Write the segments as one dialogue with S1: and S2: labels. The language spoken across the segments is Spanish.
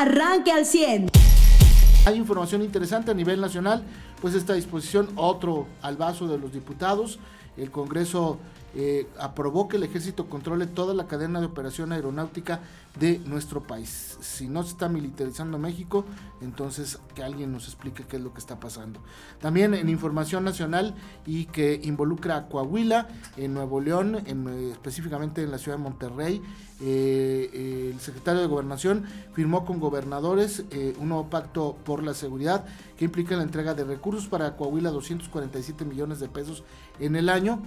S1: arranque al 100.
S2: Hay información interesante a nivel nacional, pues esta disposición, otro al vaso de los diputados, el Congreso eh, aprobó que el ejército controle toda la cadena de operación aeronáutica de nuestro país. Si no se está militarizando México, entonces que alguien nos explique qué es lo que está pasando. También en información nacional y que involucra a Coahuila, en Nuevo León, eh, específicamente en la ciudad de Monterrey, eh, el secretario de Gobernación firmó con gobernadores un nuevo pacto por la seguridad que implica la entrega de recursos para Coahuila 247 millones de pesos en el año,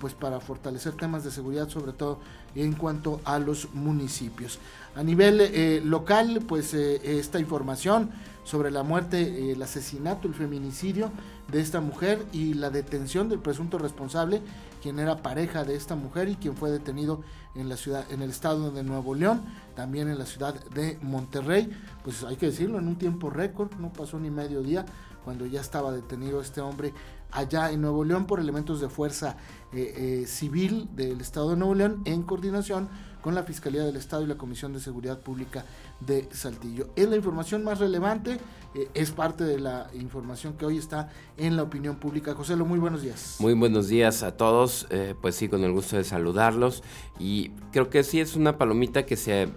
S2: pues para fortalecer temas de seguridad, sobre todo en cuanto a los municipios. A nivel eh, local, pues eh, esta información sobre la muerte, el asesinato, el feminicidio de esta mujer y la detención del presunto responsable, quien era pareja de esta mujer y quien fue detenido en la ciudad, en el estado de Nuevo León, también en la ciudad de Monterrey, pues hay que decirlo, en un tiempo récord, no pasó ni medio día cuando ya estaba detenido este hombre allá en Nuevo León por elementos de fuerza eh, eh, civil del Estado de Nuevo León en coordinación con la Fiscalía del Estado y la Comisión de Seguridad Pública de Saltillo. Es la información más relevante, eh, es parte de la información que hoy está en la opinión pública. José, muy buenos días.
S3: Muy buenos días a todos, pues sí, con el gusto de saludarlos y creo que sí es una palomita que se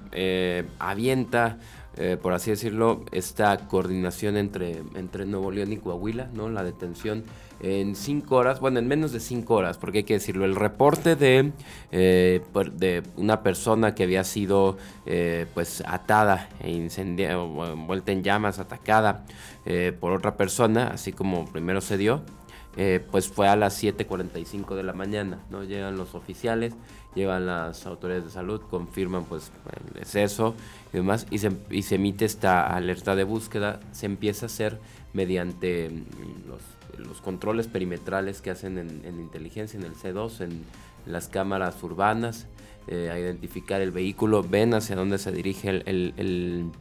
S3: avienta eh, por así decirlo, esta coordinación entre, entre Nuevo León y Coahuila, ¿no? La detención en cinco horas, bueno, en menos de cinco horas, porque hay que decirlo, el reporte de, eh, de una persona que había sido eh, pues atada e incendiada, envuelta en llamas, atacada por otra persona, así como primero se dio, pues fue a las 7.45 de la mañana, ¿no? Llegan los oficiales, llegan las autoridades de salud, confirman pues el exceso y demás, y se, emite esta alerta de búsqueda, se empieza a hacer mediante mm, los, controles perimetrales que hacen en, inteligencia, en el C2, en las cámaras urbanas, eh, a identificar el vehículo, ven hacia dónde se dirige el, el,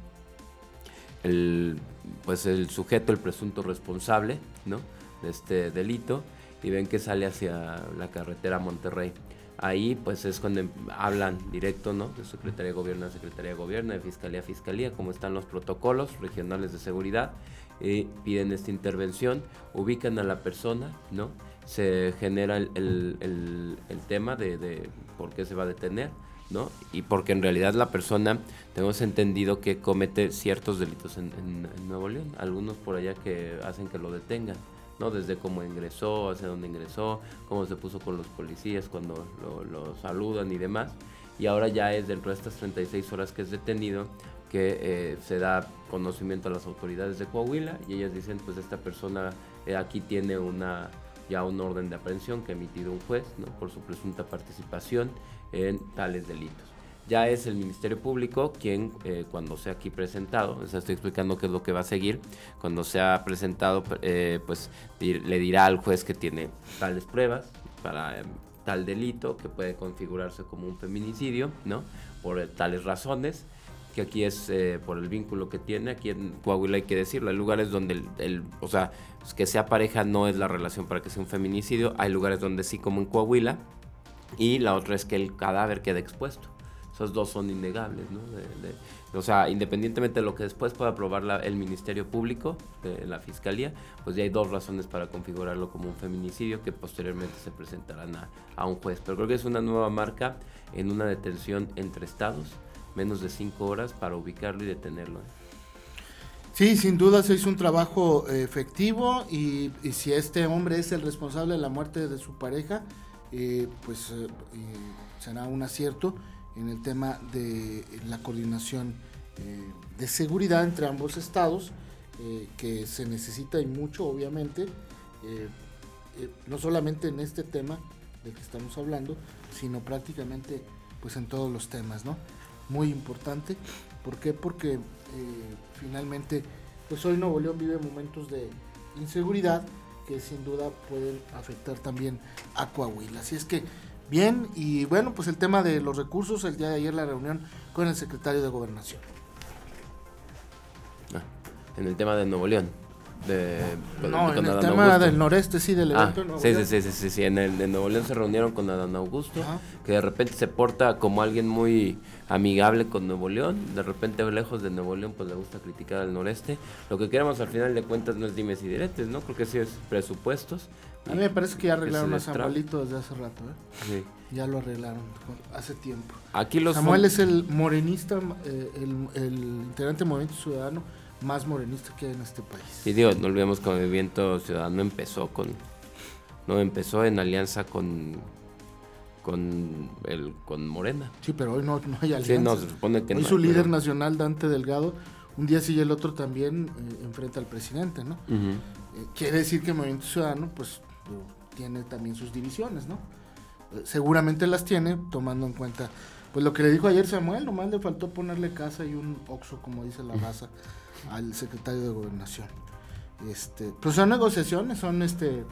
S3: el, pues el sujeto, el presunto responsable ¿no? de este delito, y ven que sale hacia la carretera Monterrey. Ahí pues es cuando hablan directo, ¿no? De Secretaría de Gobierno a Secretaría de Gobierno, de Fiscalía a Fiscalía, cómo están los protocolos regionales de seguridad, y piden esta intervención, ubican a la persona, ¿no? Se genera el, el, el, tema de, de, por qué se va a detener, ¿no? Y porque en realidad la persona, tenemos entendido que comete ciertos delitos en, en Nuevo León, algunos por allá que hacen que lo detengan. ¿No? Desde cómo ingresó, hacia dónde ingresó, cómo se puso con los policías cuando lo, saludan y demás. Y ahora ya es dentro de estas 36 horas que es detenido que eh, se da conocimiento a las autoridades de Coahuila y ellas dicen pues esta persona eh, aquí tiene una ya un orden de aprehensión que ha emitido un juez ¿no? por su presunta participación en tales delitos ya es el Ministerio Público quien eh, cuando sea aquí presentado, sea, estoy explicando qué es lo que va a seguir, cuando sea presentado, eh, pues le dirá al juez que tiene tales pruebas para em, tal delito que puede configurarse como un feminicidio, ¿no? Por tales razones, que aquí es eh, por el vínculo que tiene, aquí en Coahuila hay que decirlo, hay lugares donde el, o sea, que sea pareja no es la relación para que sea un feminicidio, hay lugares donde sí como en Coahuila, y la otra es que el cadáver quede expuesto. Esos dos son innegables, ¿no? o sea, independientemente de lo que después pueda aprobar el Ministerio Público, de la Fiscalía, pues ya hay dos razones para configurarlo como un feminicidio que posteriormente se presentarán a, un juez. Pero creo que es una nueva marca en una detención entre estados, menos de cinco horas para ubicarlo y detenerlo. ¿eh?
S2: Sí, sin duda se hizo un trabajo eh, efectivo y, si este hombre es el responsable de la muerte de su pareja, eh, pues será un acierto en el tema de la coordinación eh, de seguridad entre ambos estados, eh, que se necesita y mucho, obviamente, eh, no solamente en este tema de que estamos hablando, sino prácticamente pues en todos los temas, ¿no? Muy importante. ¿Por qué? Porque finalmente, pues hoy Nuevo León vive momentos de inseguridad que sin duda pueden afectar también a Coahuila. Así es que Bien, y bueno, pues el tema de los recursos, el día de ayer la reunión con el secretario de Gobernación.
S3: Ah, en el tema de Nuevo León. de,
S2: no, en el tema del noreste, sí, del
S3: ah, evento sí, sí, sí, sí, sí, en el de Nuevo León se reunieron con Adán Augusto, que de repente se porta como alguien muy amigable con Nuevo León, de repente lejos de Nuevo León pues le gusta criticar al noreste. Lo que queremos al final de cuentas no es dimes y diretes, ¿no? Creo que sí es presupuestos.
S2: A mí me parece que ya arreglaron a Samuelito desde hace rato, ¿eh? Sí. Ya lo arreglaron hace tiempo.
S3: Aquí los
S2: Samuel es el morenista, eh, el, el integrante del Movimiento Ciudadano más morenista que hay en este país.
S3: Sí, digo, no olvidemos que el Movimiento Ciudadano empezó con... No, empezó en alianza con con el con Morena.
S2: Sí, pero hoy no, no hay alianza. Sí, no, se supone que hoy su líder nacional, Dante Delgado, un día sí y el otro también eh, enfrenta al presidente, ¿no? Eh, quiere decir que el Movimiento Ciudadano, pues, tiene también sus divisiones, ¿no? Eh, seguramente las tiene, tomando en cuenta, pues lo que le dijo ayer Samuel, nomás le faltó ponerle casa y un oxo, como dice la raza, al secretario de Gobernación. Este, pues son negociaciones, son este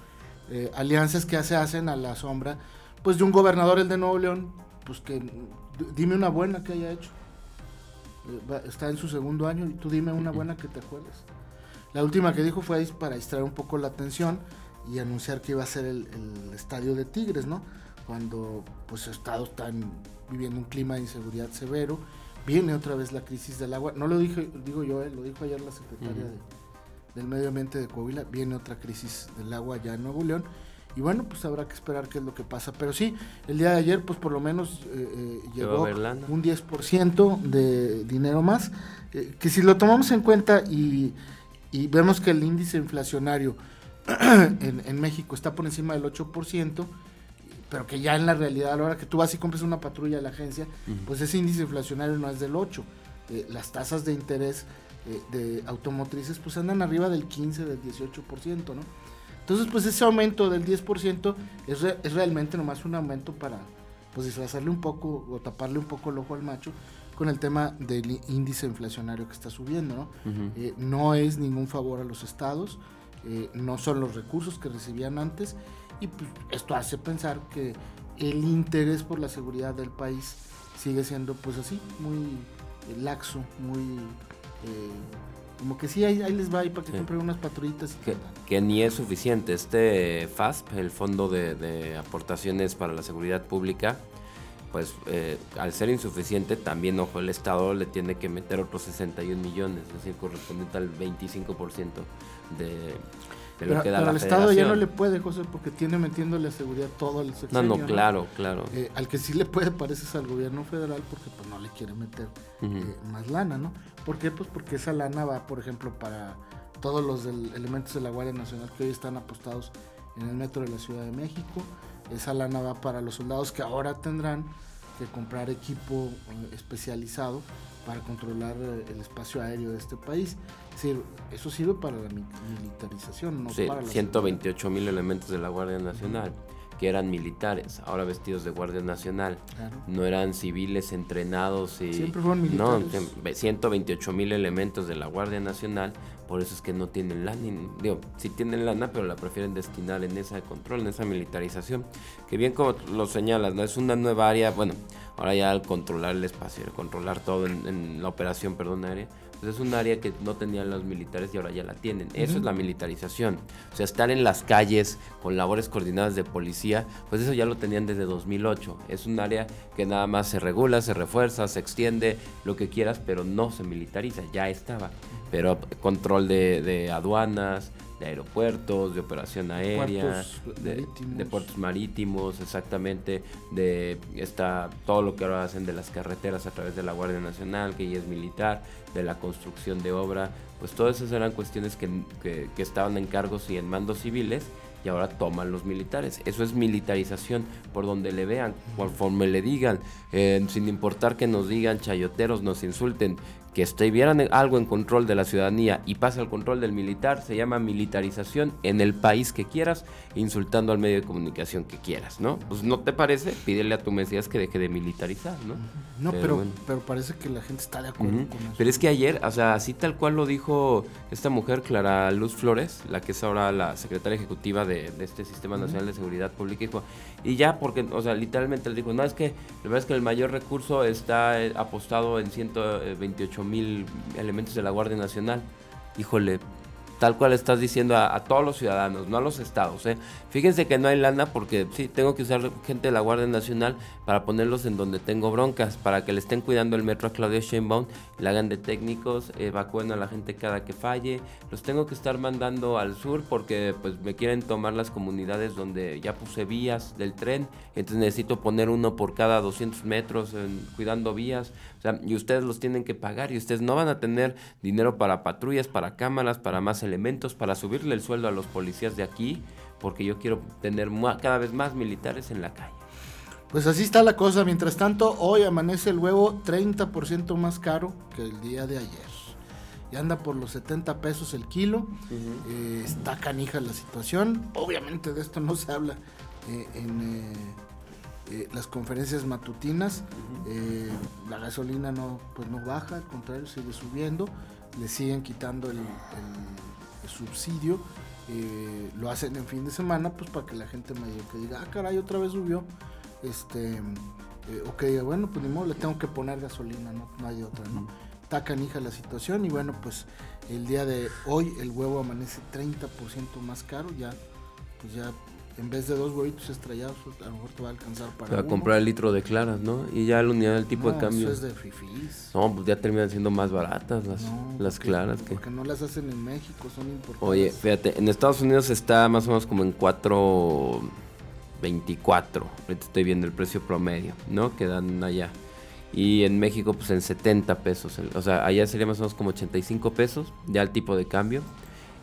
S2: alianzas que se hacen a la sombra pues de un gobernador, el de Nuevo León, pues que dime una buena que haya hecho. Eh, está en su segundo año y tú dime una buena que te acuerdes. La última que dijo fue para distraer un poco la atención y anunciar que iba a ser el, estadio de Tigres, ¿no? Cuando pues Estados están viviendo un clima de inseguridad severo, viene otra vez la crisis del agua. No lo dije, digo yo, eh, lo dijo ayer la secretaria del Medio Ambiente de Coahuila, viene otra crisis del agua ya en Nuevo León y bueno, pues habrá que esperar qué es lo que pasa. Pero sí, el día de ayer, pues por lo menos eh, eh llegó un 10% de dinero más. Eh, que si lo tomamos en cuenta y, vemos que el índice inflacionario en, México está por encima del 8%, pero que ya en la realidad, a la hora que tú vas y compras una patrulla de la agencia, pues ese índice inflacionario no es del 8%. Eh, las tasas de interés de automotrices pues andan arriba del 15, del 18%, ¿no? Entonces, pues ese aumento del 10% es, es realmente nomás un aumento para pues disfrazarle un poco o taparle un poco el ojo al macho con el tema del índice inflacionario que está subiendo, ¿no? Eh, no es ningún favor a los estados, eh, no son los recursos que recibían antes y pues, esto hace pensar que el interés por la seguridad del país sigue siendo pues así, muy laxo, muy... Eh, como que sí, ahí, les va ahí para que compren unas patrullitas.
S3: Que, ni es suficiente. Este FASP, el Fondo de, Aportaciones para la Seguridad Pública, pues eh, al ser insuficiente, también, ojo, el Estado le tiene que meter otros 61 millones, es decir, correspondiente al 25% de,
S2: pero, pero al Estado ya no le puede, José, porque tiene metiéndole a seguridad todo el
S3: sector. No, no, claro, claro.
S2: Eh, al que sí le puede parece es al gobierno federal porque pues no le quiere meter eh, más lana, ¿no? ¿Por qué? Pues porque esa lana va, por ejemplo, para todos los elementos de la Guardia Nacional que hoy están apostados en el metro de la Ciudad de México. Esa lana va para los soldados que ahora tendrán que comprar equipo eh, especializado para controlar el espacio aéreo de este país eso sirve para la militarización, no para
S3: 128 mil elementos de la Guardia Nacional. que eran militares, ahora vestidos de Guardia Nacional. No eran civiles entrenados y...
S2: Siempre fueron militares.
S3: No, 128 mil elementos de la Guardia Nacional, por eso es que no tienen lana. Digo, sí tienen lana, pero la prefieren destinar en esa control, en esa militarización. Que bien como lo señalas, ¿no? Es una nueva área, bueno, ahora ya al controlar el espacio, al controlar todo en, en la operación, perdón, aérea, pues es un área que no tenían los militares y ahora ya la tienen. Eso es la militarización. O sea, estar en las calles con labores coordinadas de policía, pues eso ya lo tenían desde 2008. Es un área que nada más se regula, se refuerza, se extiende, lo que quieras, pero no se militariza, ya estaba. Pero control de, de aduanas, de aeropuertos, de operación aérea, de, puertos marítimos, exactamente, de esta, todo lo que ahora hacen de las carreteras a través de la Guardia Nacional, que ya es militar, de la construcción de obra, pues todas esas eran cuestiones que, que, estaban en cargos y en mandos civiles y ahora toman los militares. Eso es militarización por donde le vean, conforme le digan, eh, sin importar que nos digan chayoteros, nos insulten, que estuvieran algo en control de la ciudadanía y pasa al control del militar, se llama militarización en el país que quieras, insultando al medio de comunicación que quieras, ¿no? Pues no te parece, pídele a tu Mesías que deje de militarizar, ¿no?
S2: No, pero, pero, parece que la gente está de acuerdo con eso.
S3: Pero es que ayer, o sea, así tal cual lo dijo esta mujer, Clara Luz Flores, la que es ahora la secretaria ejecutiva de, este Sistema Nacional de Seguridad Pública, dijo, y ya, porque, o sea, literalmente le dijo, no, es que la verdad es que el mayor recurso está eh, apostado en 128 mil elementos de la Guardia Nacional. Híjole, tal cual estás diciendo a, todos los ciudadanos, no a los estados. ¿eh? Fíjense que no hay lana porque sí, tengo que usar gente de la Guardia Nacional para ponerlos en donde tengo broncas, para que le estén cuidando el metro a Claudia Sheinbaum, le hagan de técnicos, evacúen a la gente cada que falle. Los tengo que estar mandando al sur porque pues me quieren tomar las comunidades donde ya puse vías del tren, entonces necesito poner uno por cada 200 metros cuidando vías. O sea, y ustedes los tienen que pagar y ustedes no van a tener dinero para patrullas, para cámaras, para más elementos, para subirle el sueldo a los policías de aquí, porque yo quiero tener cada vez más militares en la calle.
S2: Pues así está la cosa. Mientras tanto, hoy amanece el huevo 30% más caro que el día de ayer. Ya anda por los 70 pesos el kilo. Eh, está canija la situación. Obviamente de esto no se habla eh, en eh, eh, las conferencias matutinas, eh, la gasolina no, pues no baja, al contrario, sigue subiendo, le siguen quitando el, subsidio, eh, lo hacen en fin de semana, pues para que la gente mayor que diga, ah, caray, otra vez subió, este, o que diga, bueno, pues ni modo, le tengo que poner gasolina, no, no hay otra, ¿no? Está canija la situación y bueno, pues el día de hoy el huevo amanece 30% más caro, ya, pues ya en vez de dos huevitos estrellados, pues, a lo mejor te va a alcanzar para.
S3: Para comprar el litro de claras, ¿no? Y ya la unidad del tipo de cambio.
S2: Eso es de fifís.
S3: No, pues ya terminan siendo más baratas las, las claras.
S2: Que... Porque no las hacen en México, son importantes.
S3: Oye, fíjate, en Estados Unidos está más o menos como en 4.24. Ahorita estoy viendo el precio promedio, ¿no? Que dan allá. Y en México, pues en 70 pesos. O sea, allá sería más o menos como 85 pesos, ya el tipo de cambio.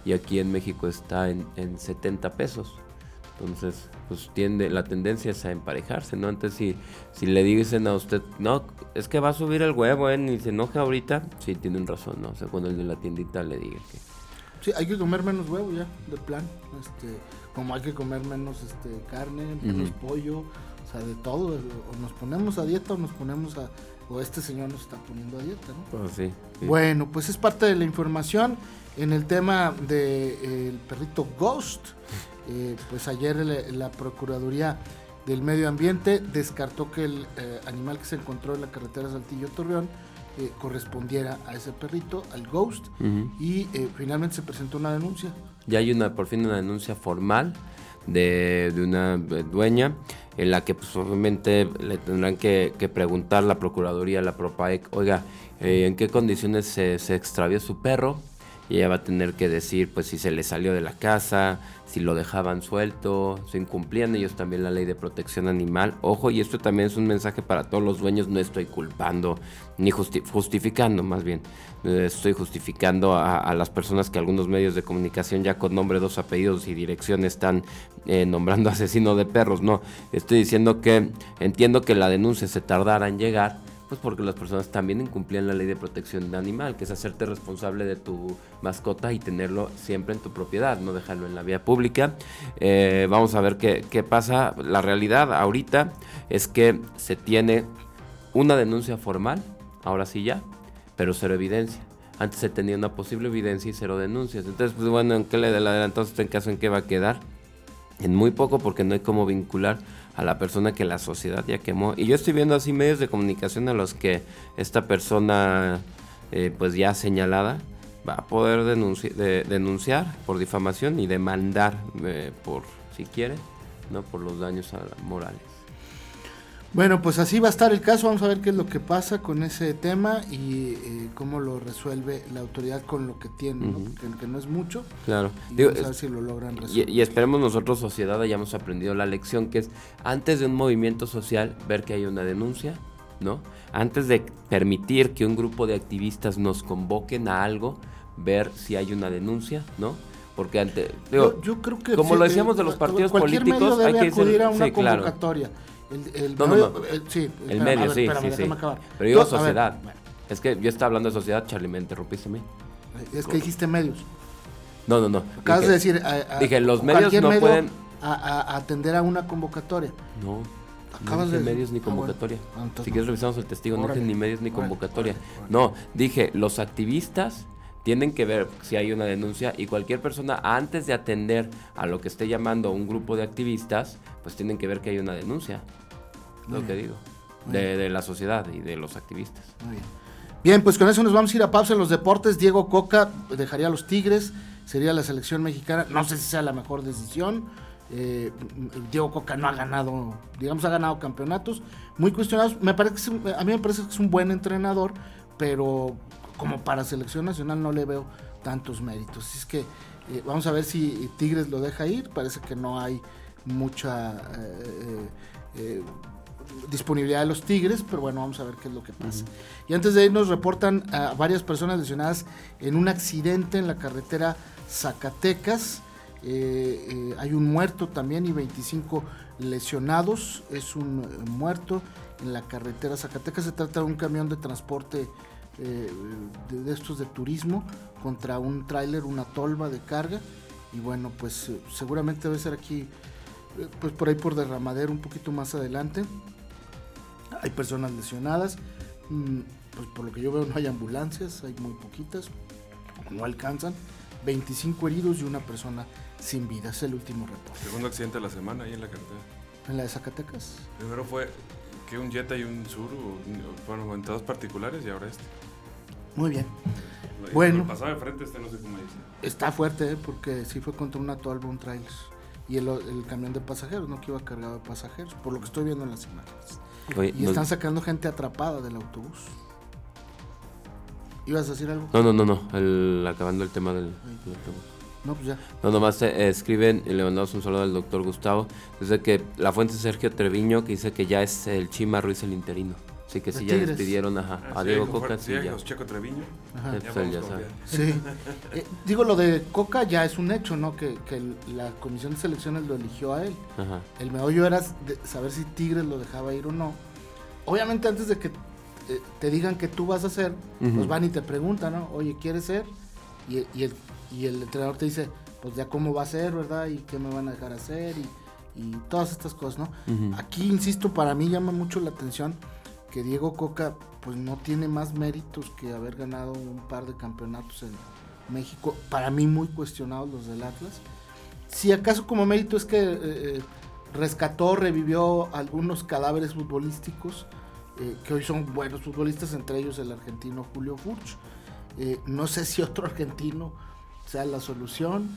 S3: Y aquí en México está en, en 70 pesos. Entonces, pues tiende, la tendencia es a emparejarse, ¿no? Antes si, si le dicen a usted, no, es que va a subir el huevo, ¿eh? Ni se enoja ahorita, sí, tienen razón, ¿no? O sea, cuando el de la tiendita le diga que...
S2: Sí, hay que comer menos huevo ya, de plan. Este, como hay que comer menos este, carne, menos pollo, o sea, de todo. O nos ponemos a dieta o nos ponemos a... O este señor nos está poniendo a dieta, ¿no?
S3: Pues sí,
S2: Bueno, pues es parte de la información en el tema del perrito Ghost. Eh, pues ayer la Procuraduría del Medio Ambiente descartó que el eh, animal que se encontró en la carretera Saltillo-Torreón eh, correspondiera a ese perrito, al Ghost, y finalmente se presentó una denuncia.
S3: Ya hay una, por fin una denuncia formal de, una dueña en la que pues obviamente le tendrán que, preguntar la Procuraduría, la PROPAEC, oiga, ¿en qué condiciones se, se extravió su perro? Y ella va a tener que decir pues si se le salió de la casa, si lo dejaban suelto, si incumplían ellos también la ley de protección animal. Ojo, y esto también es un mensaje para todos los dueños, no estoy culpando ni justificando más bien, eh, estoy justificando a, las personas que algunos medios de comunicación ya con nombre, dos apellidos y dirección están eh, nombrando asesino de perros, no, estoy diciendo que entiendo que la denuncia se tardara en llegar pues porque las personas también incumplían la ley de protección de animal, que es hacerte responsable de tu mascota y tenerlo siempre en tu propiedad, no dejarlo en la vía pública. Eh, vamos a ver qué, qué pasa. La realidad ahorita es que se tiene una denuncia formal, ahora sí ya, pero cero evidencia. Antes se tenía una posible evidencia y cero denuncias. Entonces, pues bueno, ¿en qué le adelantó en caso en qué va a quedar? En muy poco porque no hay cómo vincular a la persona que la sociedad ya quemó. Y yo estoy viendo así medios de comunicación a los que esta persona, eh, pues ya señalada, va a poder denunciar por difamación y demandar eh, por, si quiere, no por los daños morales.
S2: Bueno, pues así va a estar el caso. Vamos a ver qué es lo que pasa con ese tema y eh, cómo lo resuelve la autoridad con lo que tiene, ¿no? que no es mucho.
S3: Claro.
S2: Y vamos a ver si lo logran resolver.
S3: Y, esperemos nosotros, sociedad, hayamos aprendido la lección que es antes de un movimiento social, ver que hay una denuncia, ¿no? Antes de permitir que un grupo de activistas nos convoquen a algo, ver si hay una denuncia, ¿no? Porque ante,
S2: yo, creo que
S3: como lo decíamos de los partidos políticos,
S2: hay que acudir a una convocatoria.
S3: El, no, medio, no, El, sí, el medio, sí, sí, sí. Pero digo sociedad. Es que yo estaba hablando de sociedad, Charlie, me interrumpiste a mí.
S2: Es que dijiste medios.
S3: No, no, no.
S2: Acabas de decir.
S3: dije, los medios no pueden.
S2: A, atender a una convocatoria.
S3: No. Acabas no dije de medios ni ah, convocatoria. Ah, si quieres revisamos el testigo, no dije ni medios ni convocatoria. No, dije, los activistas tienen que ver si hay una denuncia y cualquier persona antes de atender a lo que esté llamando un grupo de activistas, pues tienen que ver que hay una denuncia. Lo que digo. De, la sociedad y de los activistas.
S2: Muy bien. bien, pues con eso nos vamos a ir a pausa en los deportes. Diego Coca dejaría a los Tigres sería la selección mexicana. No sé si sea la mejor decisión. Eh, Diego Coca no ha ganado, digamos, ha ganado campeonatos muy cuestionados. Me parece a mí me parece que es un buen entrenador, pero como para selección nacional no le veo tantos méritos. Así es que eh, vamos a ver si Tigres lo deja ir. Parece que no hay mucha eh, eh, disponibilidad de los Tigres, pero bueno, vamos a ver qué es lo que pasa. Y antes de irnos reportan a varias personas lesionadas en un accidente en la carretera Zacatecas. hay un muerto también y 25 lesionados. Es un muerto en la carretera Zacatecas. Se trata de un camión de transporte de, estos de turismo contra un tráiler, una tolva de carga. Y bueno, pues seguramente debe ser aquí pues por ahí por derramadero un poquito más adelante. Hay personas lesionadas. Mm, pues por lo que yo veo no hay ambulancias, hay muy poquitas, no alcanzan. 25 heridos y una persona sin vida, es el último reporte.
S1: Segundo accidente de la semana ahí en la carretera.
S2: ¿En la de Zacatecas?
S1: Primero fue que un Jetta y un Sur fueron en todos particulares y ahora este.
S2: Muy bien. bueno.
S1: Pasaba de frente este no sé cómo dice.
S2: Está fuerte, ¿eh? porque sí fue contra una Tolva, un trailer y el, camión de pasajeros, no que iba cargado de pasajeros, por lo que estoy viendo en las imágenes. y están sacando gente atrapada del autobús. ¿Ibas a decir algo?
S3: No, no, no, no, el, acabando el tema del, autobús.
S2: No, pues ya.
S3: No, nomás eh, escriben y le mandamos un saludo al doctor Gustavo. Dice que la fuente Sergio Treviño que dice que ya es el Chima Ruiz el interino. Sí, que sí, ya despidieron ajá,
S1: a Diego Coca. Sí, ya. Checo Treviño.
S2: Ajá. Pues, ya sí. Eh, digo, lo de Coca ya es un hecho, ¿no? Que, que la comisión de selecciones lo eligió a él. Ajá. El meollo era saber si Tigres lo dejaba ir o no. Obviamente, antes de que eh, te digan que tú vas a hacer, pues van y te preguntan, ¿no? Oye, ¿quieres ser? Y, y, el, y el entrenador te dice, pues ya cómo va a ser, ¿verdad? Y qué me van a dejar hacer y, y todas estas cosas, ¿no? Aquí, insisto, para mí llama mucho la atención que Diego Coca pues no tiene más méritos que haber ganado un par de campeonatos en México, para mí muy cuestionados los del Atlas. Si acaso como mérito es que eh, eh, rescató, revivió algunos cadáveres futbolísticos, eh, que hoy son buenos futbolistas, entre ellos el argentino Julio Furch. no sé si otro argentino sea la solución.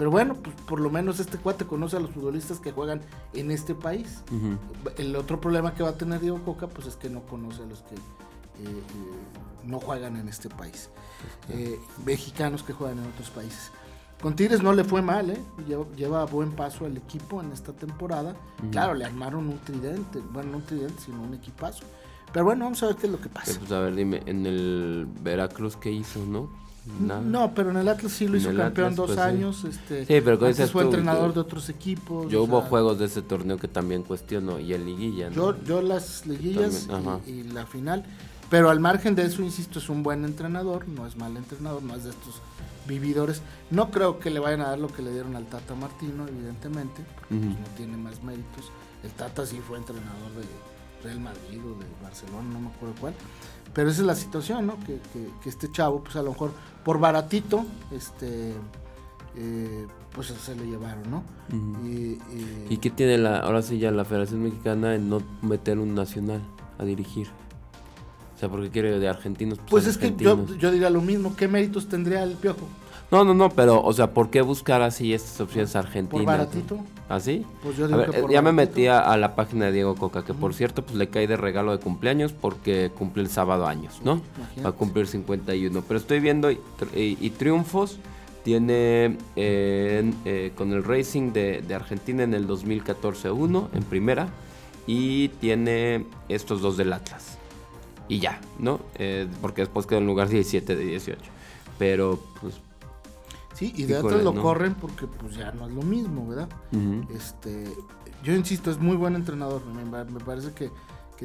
S2: Pero bueno, pues por lo menos este cuate conoce a los futbolistas que juegan en este país. El otro problema que va a tener Diego Coca, pues es que no conoce a los que eh, eh, no juegan en este país. Eh, mexicanos que juegan en otros países. Con Tigres no le fue mal, ¿eh? lleva, buen paso el equipo en esta temporada. Claro, le armaron un tridente, bueno, no un tridente, sino un equipazo. Pero bueno, vamos a ver qué es lo que pasa.
S3: Pues a ver, dime, en el Veracruz, ¿qué hizo, no?
S2: No, pero en el Atlas sí lo hizo campeón dos pues, años. Este,
S3: sí, pero
S2: fue entrenador de otros equipos.
S3: Yo hubo juegos de ese torneo que también cuestiono y el liguilla.
S2: Yo, yo las liguillas y, la final. Pero al margen de eso, insisto, es un buen entrenador, no es mal entrenador, no es de estos vividores. No creo que le vayan a dar lo que le dieron al Tata Martino, evidentemente, porque pues, no tiene más méritos. El Tata sí fue entrenador de Real Madrid o de Barcelona, no me acuerdo cuál. Pero esa es la situación, ¿no? Que, que, este chavo, pues a lo mejor por baratito, este, eh, pues se lo llevaron, ¿no?
S3: y, qué tiene la, ahora sí ya la Federación Mexicana en no meter un nacional a dirigir? O sea, porque quiere de argentinos.
S2: Pues, pues es que yo, yo diría lo mismo, ¿qué méritos tendría el Piojo?
S3: No, no, no, pero, o sea, ¿por qué buscar así estas opciones argentinas?
S2: ¿Por baratito?
S3: ¿Así? Pues yo digo que ya me metí a, la página de Diego Coca, que por cierto, pues le cae de regalo de cumpleaños porque cumple el sábado años, ¿no? Va a cumplir 51. Pero estoy viendo y, triunfos tiene eh, eh, con el Racing de, Argentina en el 2014 uno en primera y tiene estos dos del Atlas. Y ya, ¿no? Eh, porque después quedó en lugar 17 de 18. Pero pues
S2: Sí, y de Atlas lo corren porque pues ya no es lo mismo, ¿verdad? este, yo insisto, es muy buen entrenador, me, parece que,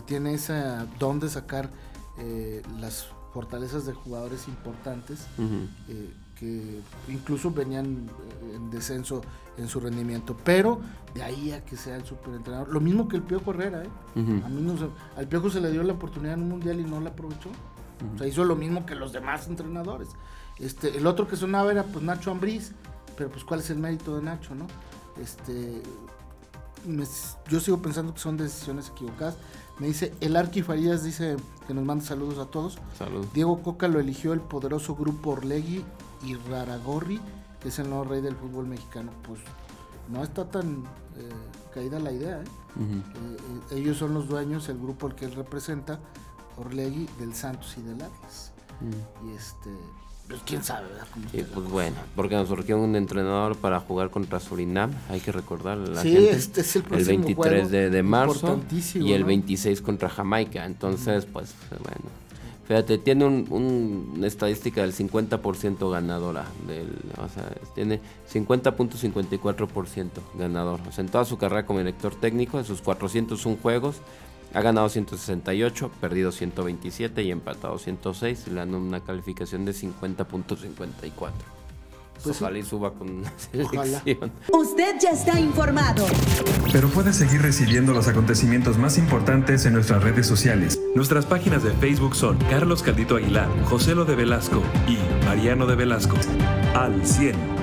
S2: tiene esa don de sacar eh, las fortalezas de jugadores importantes eh, que incluso venían eh, en descenso en su rendimiento, pero de ahí a que sea el superentrenador, lo mismo que el Piojo Herrera, ¿eh? A mí no al Piojo se le dio la oportunidad en un mundial y no la aprovechó. O sea, hizo lo mismo que los demás entrenadores. Este, el otro que sonaba era pues Nacho Ambriz, pero pues cuál es el mérito de Nacho, ¿no? Este, yo sigo pensando que son decisiones equivocadas. Me dice, el Arqui Farías dice que nos manda saludos a todos.
S3: Saludos.
S2: Diego Coca lo eligió el poderoso grupo Orlegui Iraragorri, que es el nuevo rey del fútbol mexicano. Pues no está tan eh, caída la idea. ¿eh? Eh, ellos son los dueños, el grupo al que él representa, Orlegui, del Santos y del Atlas. Y este, pues quién sabe, ¿verdad?
S3: pues bueno, porque nos surgió un entrenador para jugar contra Surinam, hay que recordar la
S2: sí,
S3: gente.
S2: Este es el,
S3: el 23 de, marzo y el 26 contra Jamaica. Entonces, pues bueno. Fíjate, tiene un, una estadística del 50% ganadora. Del, o sea, tiene 50.54% ganador. O sea, en toda su carrera como director técnico, de sus 401 juegos, ha ganado 168, perdido 127 y empatado 106. Le dan una calificación de 50.54. Pues Ojalá y suba con una selección.
S4: Usted ya está informado.
S5: Pero puede seguir recibiendo los acontecimientos más importantes en nuestras redes sociales. Nuestras páginas de Facebook son Carlos Caldito Aguilar, José Lo de Velasco y Mariano de Velasco. Al 100.